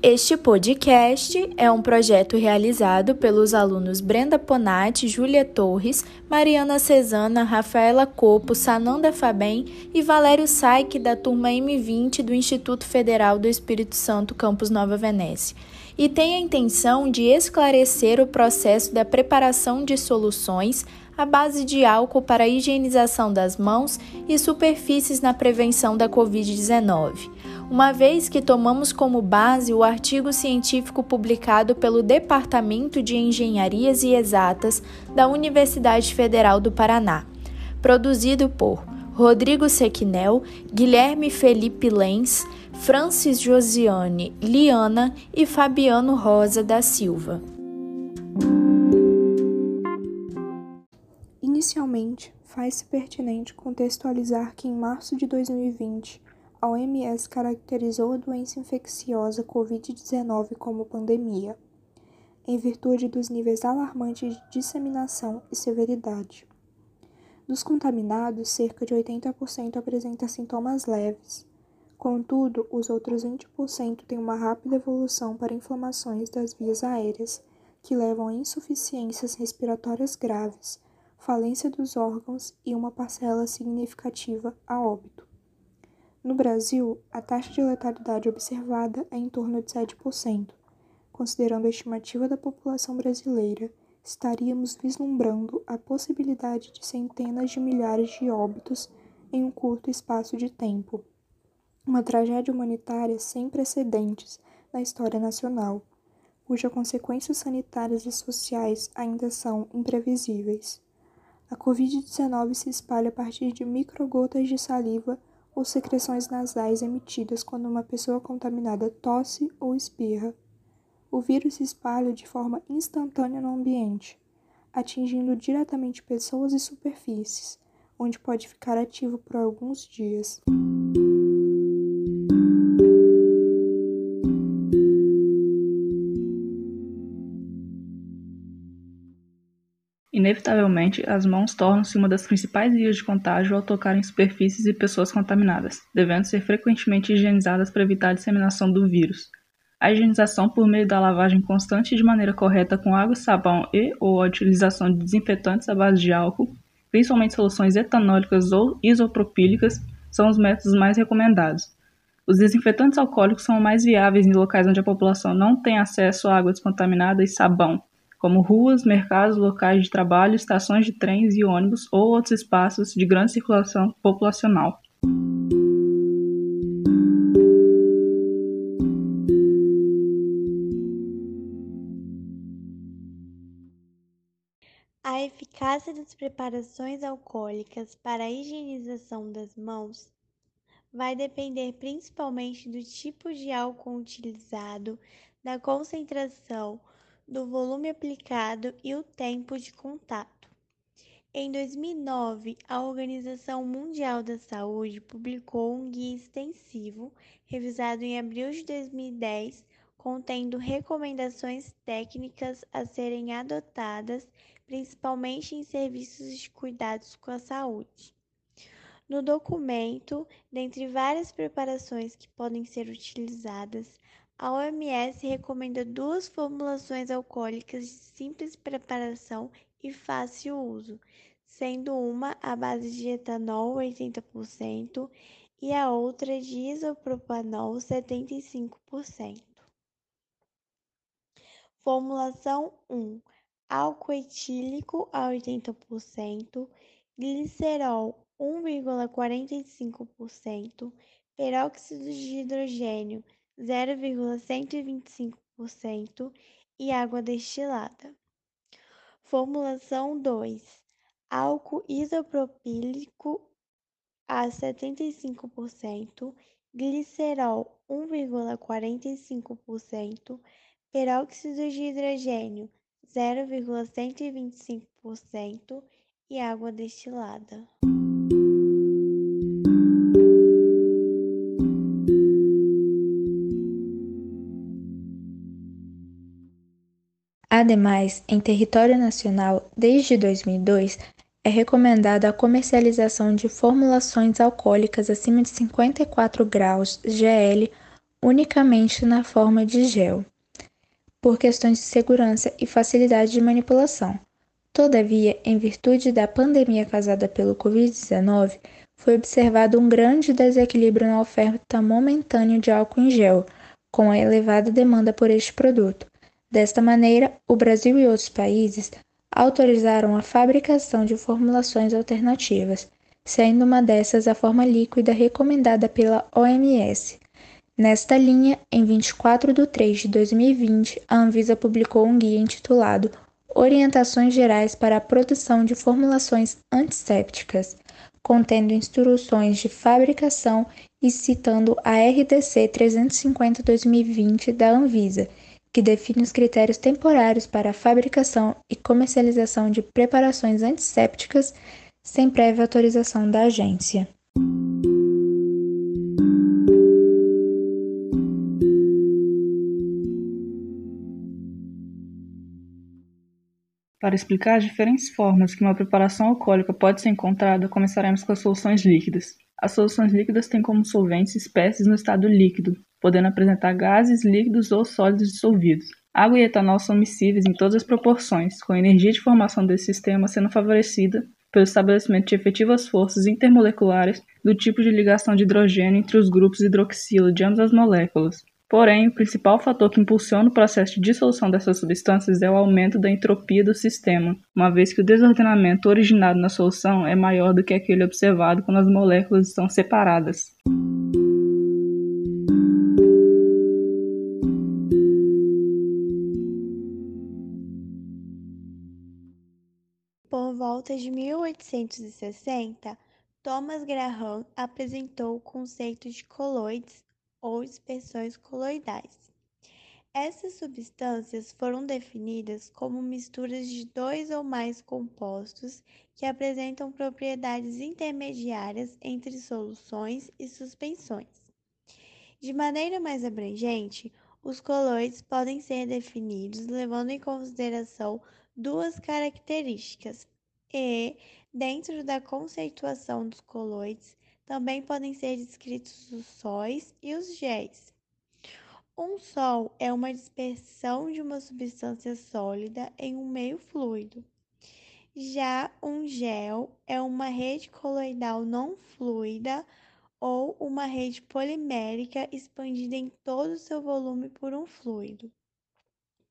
Este podcast é um projeto realizado pelos alunos Brenda Ponati, Júlia Torres, Mariana Cesana, Rafaela Copo, Sananda Fabem e Valério Saik, da turma M20 do Instituto Federal do Espírito Santo, Campus Nova Venécia, e tem a intenção de esclarecer o processo da preparação de soluções à base de álcool para a higienização das mãos e superfícies na prevenção da Covid-19 uma vez que tomamos como base o artigo científico publicado pelo Departamento de Engenharias e Exatas da Universidade Federal do Paraná, produzido por Rodrigo Sequinel, Guilherme Felipe Lenz, Francis Josiane Liana e Fabiano Rosa da Silva. Inicialmente, faz-se pertinente contextualizar que em março de 2020, a OMS caracterizou a doença infecciosa Covid-19 como pandemia, em virtude dos níveis alarmantes de disseminação e severidade. Dos contaminados, cerca de 80% apresenta sintomas leves. Contudo, os outros 20% têm uma rápida evolução para inflamações das vias aéreas, que levam a insuficiências respiratórias graves, falência dos órgãos e uma parcela significativa a óbito. No Brasil, a taxa de letalidade observada é em torno de 7%. Considerando a estimativa da população brasileira, estaríamos vislumbrando a possibilidade de centenas de milhares de óbitos em um curto espaço de tempo. Uma tragédia humanitária sem precedentes na história nacional, cujas consequências sanitárias e sociais ainda são imprevisíveis. A Covid-19 se espalha a partir de microgotas de saliva ou secreções nasais emitidas quando uma pessoa contaminada tosse ou espirra. O vírus se espalha de forma instantânea no ambiente, atingindo diretamente pessoas e superfícies, onde pode ficar ativo por alguns dias. Inevitavelmente, as mãos tornam-se uma das principais vias de contágio ao tocar em superfícies e pessoas contaminadas, devendo ser frequentemente higienizadas para evitar a disseminação do vírus. A higienização por meio da lavagem constante de maneira correta com água, sabão e ou a utilização de desinfetantes à base de álcool, principalmente soluções etanólicas ou isopropílicas, são os métodos mais recomendados. Os desinfetantes alcoólicos são mais viáveis em locais onde a população não tem acesso a água descontaminada e sabão, como ruas, mercados, locais de trabalho, estações de trens e ônibus ou outros espaços de grande circulação populacional. Eficácia das preparações alcoólicas para a higienização das mãos vai depender principalmente do tipo de álcool utilizado, da concentração, do volume aplicado e o tempo de contato. Em 2009, a Organização Mundial da Saúde publicou um guia extensivo, revisado em abril de 2010, contendo recomendações técnicas a serem adotadas, principalmente em serviços de cuidados com a saúde. No documento, dentre várias preparações que podem ser utilizadas, a OMS recomenda duas formulações alcoólicas de simples preparação e fácil uso, sendo uma à base de etanol 80% e a outra de isopropanol 75%. Formulação 1: álcool etílico a 80%, glicerol 1,45%, peróxido de hidrogênio 0,125% e água destilada. Formulação 2: álcool isopropílico a 75%, glicerol 1,45%, peróxido de hidrogênio 0,125% e água destilada. Ademais, em território nacional, desde 2002, é recomendada a comercialização de formulações alcoólicas acima de 54 graus GL unicamente na forma de gel, por questões de segurança e facilidade de manipulação. Todavia, em virtude da pandemia causada pelo Covid-19, foi observado um grande desequilíbrio na oferta momentânea de álcool em gel, com a elevada demanda por este produto. Desta maneira, o Brasil e outros países autorizaram a fabricação de formulações alternativas, sendo uma dessas a forma líquida recomendada pela OMS. Nesta linha, em 24 de 3 de 2020, a Anvisa publicou um guia intitulado Orientações Gerais para a Produção de Formulações Antissépticas, contendo instruções de fabricação e citando a RDC 350-2020 da Anvisa, que define os critérios temporários para a fabricação e comercialização de preparações antissépticas sem prévia autorização da agência. Para explicar as diferentes formas que uma preparação alcoólica pode ser encontrada, começaremos com as soluções líquidas. As soluções líquidas têm como solventes espécies no estado líquido, podendo apresentar gases, líquidos ou sólidos dissolvidos. Água e etanol são miscíveis em todas as proporções, com a energia de formação desse sistema sendo favorecida pelo estabelecimento de efetivas forças intermoleculares do tipo de ligação de hidrogênio entre os grupos hidroxilo de ambas as moléculas. Porém, o principal fator que impulsiona o processo de dissolução dessas substâncias é o aumento da entropia do sistema, uma vez que o desordenamento originado na solução é maior do que aquele observado quando as moléculas estão separadas. Por volta de 1860, Thomas Graham apresentou o conceito de coloides ou dispersões coloidais. Essas substâncias foram definidas como misturas de dois ou mais compostos que apresentam propriedades intermediárias entre soluções e suspensões. De maneira mais abrangente, os coloides podem ser definidos levando em consideração duas características e, dentro da conceituação dos coloides, também podem ser descritos os sóis e os géis. Um sol é uma dispersão de uma substância sólida em um meio fluido. Já um gel é uma rede coloidal não fluida ou uma rede polimérica expandida em todo o seu volume por um fluido.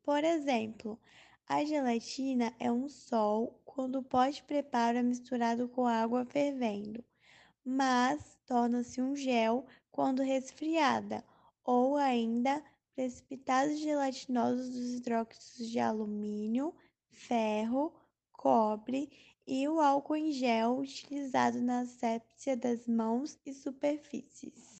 Por exemplo, a gelatina é um sol quando o pó de preparo é misturado com água fervendo, mas torna-se um gel quando resfriada, ou ainda precipitados gelatinosos dos hidróxidos de alumínio, ferro, cobre e o álcool em gel utilizado na asepsia das mãos e superfícies.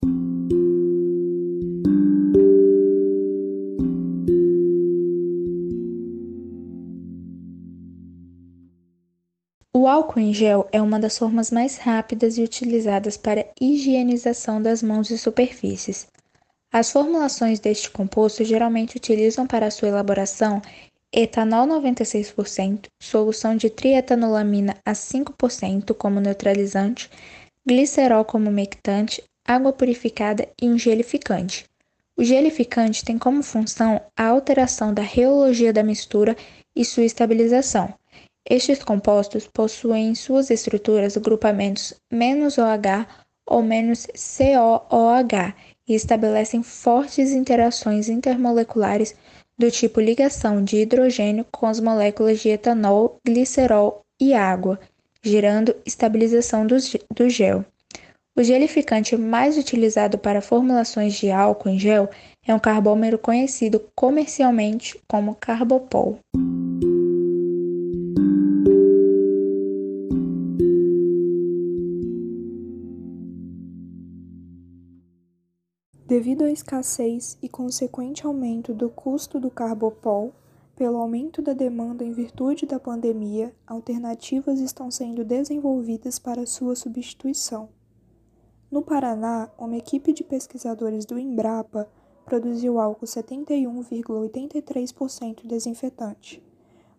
O álcool em gel é uma das formas mais rápidas e utilizadas para higienização das mãos e superfícies. As formulações deste composto geralmente utilizam para sua elaboração etanol 96%, solução de trietanolamina a 5% como neutralizante, glicerol como mectante, água purificada e um gelificante. O gelificante tem como função a alteração da reologia da mistura e sua estabilização. Estes compostos possuem em suas estruturas grupamentos "-OH ou "-COOH" e estabelecem fortes interações intermoleculares do tipo ligação de hidrogênio com as moléculas de etanol, glicerol e água, gerando estabilização do, do gel. O gelificante mais utilizado para formulações de álcool em gel é um carbômero conhecido comercialmente como carbopol. Devido à escassez e consequente aumento do custo do carbopol, pelo aumento da demanda em virtude da pandemia, alternativas estão sendo desenvolvidas para sua substituição. No Paraná, uma equipe de pesquisadores do Embrapa produziu álcool 71,83% desinfetante,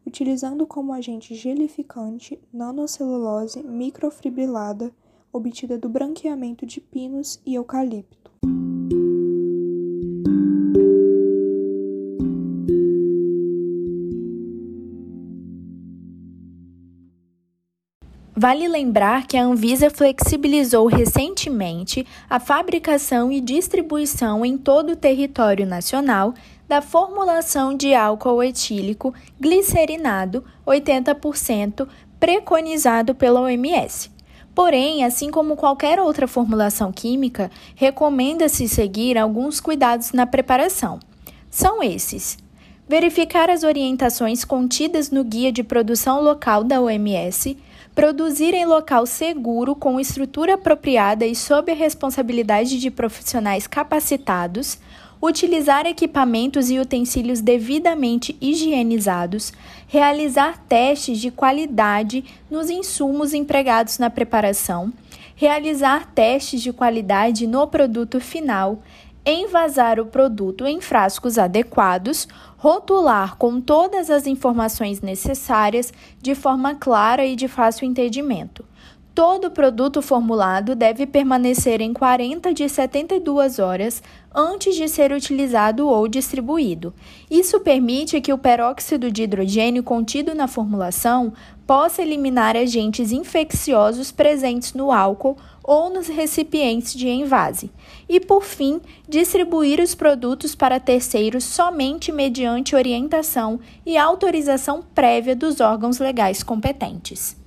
utilizando como agente gelificante nanocelulose microfibrilada obtida do branqueamento de pinos e eucalipto. Vale lembrar que a Anvisa flexibilizou recentemente a fabricação e distribuição em todo o território nacional da formulação de álcool etílico glicerinado 80% preconizado pela OMS. Porém, assim como qualquer outra formulação química, recomenda-se seguir alguns cuidados na preparação. São esses: verificar as orientações contidas no Guia de Produção Local da OMS, produzir em local seguro com estrutura apropriada e sob a responsabilidade de profissionais capacitados, utilizar equipamentos e utensílios devidamente higienizados, realizar testes de qualidade nos insumos empregados na preparação, realizar testes de qualidade no produto final, envasar o produto em frascos adequados, rotular com todas as informações necessárias de forma clara e de fácil entendimento. Todo produto formulado deve permanecer em 40 de 72 horas antes de ser utilizado ou distribuído. Isso permite que o peróxido de hidrogênio contido na formulação possa eliminar agentes infecciosos presentes no álcool ou nos recipientes de envase. E, por fim, distribuir os produtos para terceiros somente mediante orientação e autorização prévia dos órgãos legais competentes.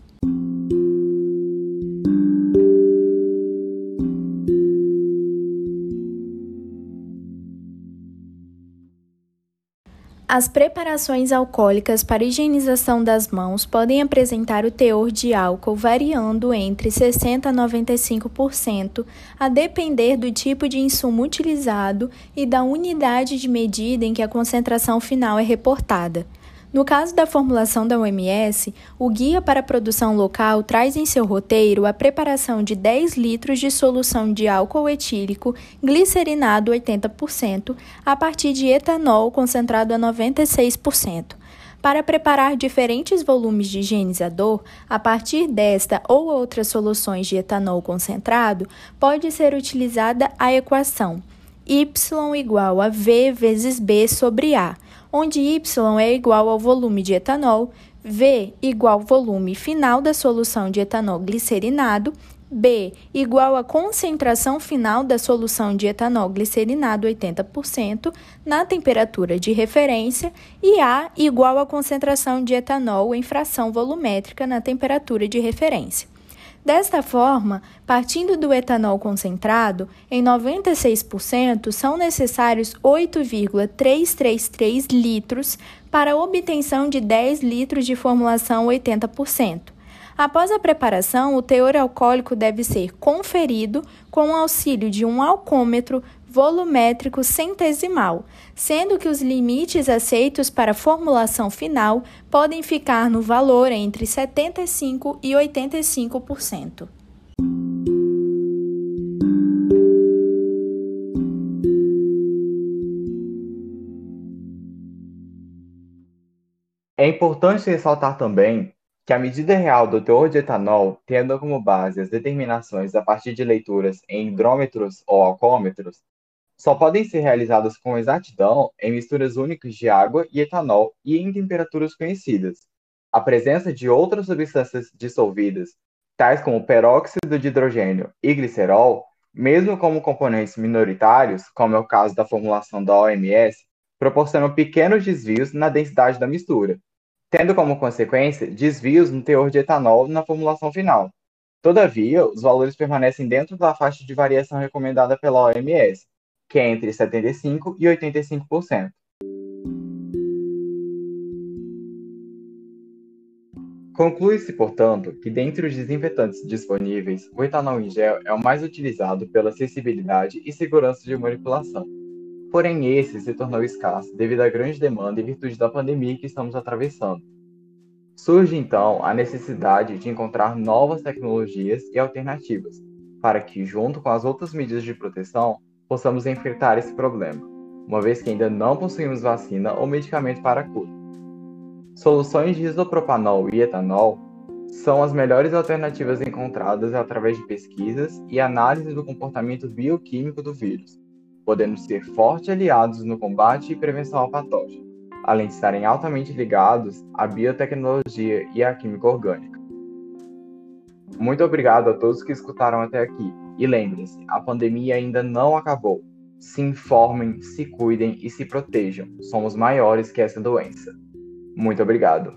As preparações alcoólicas para higienização das mãos podem apresentar o teor de álcool variando entre 60% a 95%, a depender do tipo de insumo utilizado e da unidade de medida em que a concentração final é reportada. No caso da formulação da OMS, o Guia para a Produção Local traz em seu roteiro a preparação de 10 litros de solução de álcool etílico glicerinado 80% a partir de etanol concentrado a 96%. Para preparar diferentes volumes de higienizador, a partir desta ou outras soluções de etanol concentrado, pode ser utilizada a equação Y igual a V vezes B sobre A, onde Y é igual ao volume de etanol, V igual ao volume final da solução de etanol glicerinado, B igual à concentração final da solução de etanol glicerinado 80% na temperatura de referência e A igual à concentração de etanol em fração volumétrica na temperatura de referência. Desta forma, partindo do etanol concentrado, em 96% são necessários 8,333 litros para a obtenção de 10 litros de formulação 80%. Após a preparação, o teor alcoólico deve ser conferido com o auxílio de um alcômetro volumétrico centesimal, sendo que os limites aceitos para a formulação final podem ficar no valor entre 75% e 85%. É importante ressaltar também que a medida real do teor de etanol, tendo como base as determinações a partir de leituras em hidrômetros ou alcômetros, só podem ser realizadas com exatidão em misturas únicas de água e etanol e em temperaturas conhecidas. A presença de outras substâncias dissolvidas, tais como peróxido de hidrogênio e glicerol, mesmo como componentes minoritários, como é o caso da formulação da OMS, proporcionam pequenos desvios na densidade da mistura, tendo como consequência desvios no teor de etanol na formulação final. Todavia, os valores permanecem dentro da faixa de variação recomendada pela OMS, que é entre 75% e 85%. Conclui-se, portanto, que dentre os desinfetantes disponíveis, o etanol em gel é o mais utilizado pela acessibilidade e segurança de manipulação. Porém, esse se tornou escasso devido à grande demanda em virtude da pandemia que estamos atravessando. Surge então a necessidade de encontrar novas tecnologias e alternativas, para que, junto com as outras medidas de proteção, possamos enfrentar esse problema, uma vez que ainda não possuímos vacina ou medicamento para cura. Soluções de isopropanol e etanol são as melhores alternativas encontradas através de pesquisas e análise do comportamento bioquímico do vírus, podendo ser fortes aliados no combate e prevenção ao patógeno, além de estarem altamente ligados à biotecnologia e à química orgânica. Muito obrigado a todos que escutaram até aqui. E lembrem-se, a pandemia ainda não acabou. Se informem, se cuidem e se protejam. Somos maiores que essa doença. Muito obrigado.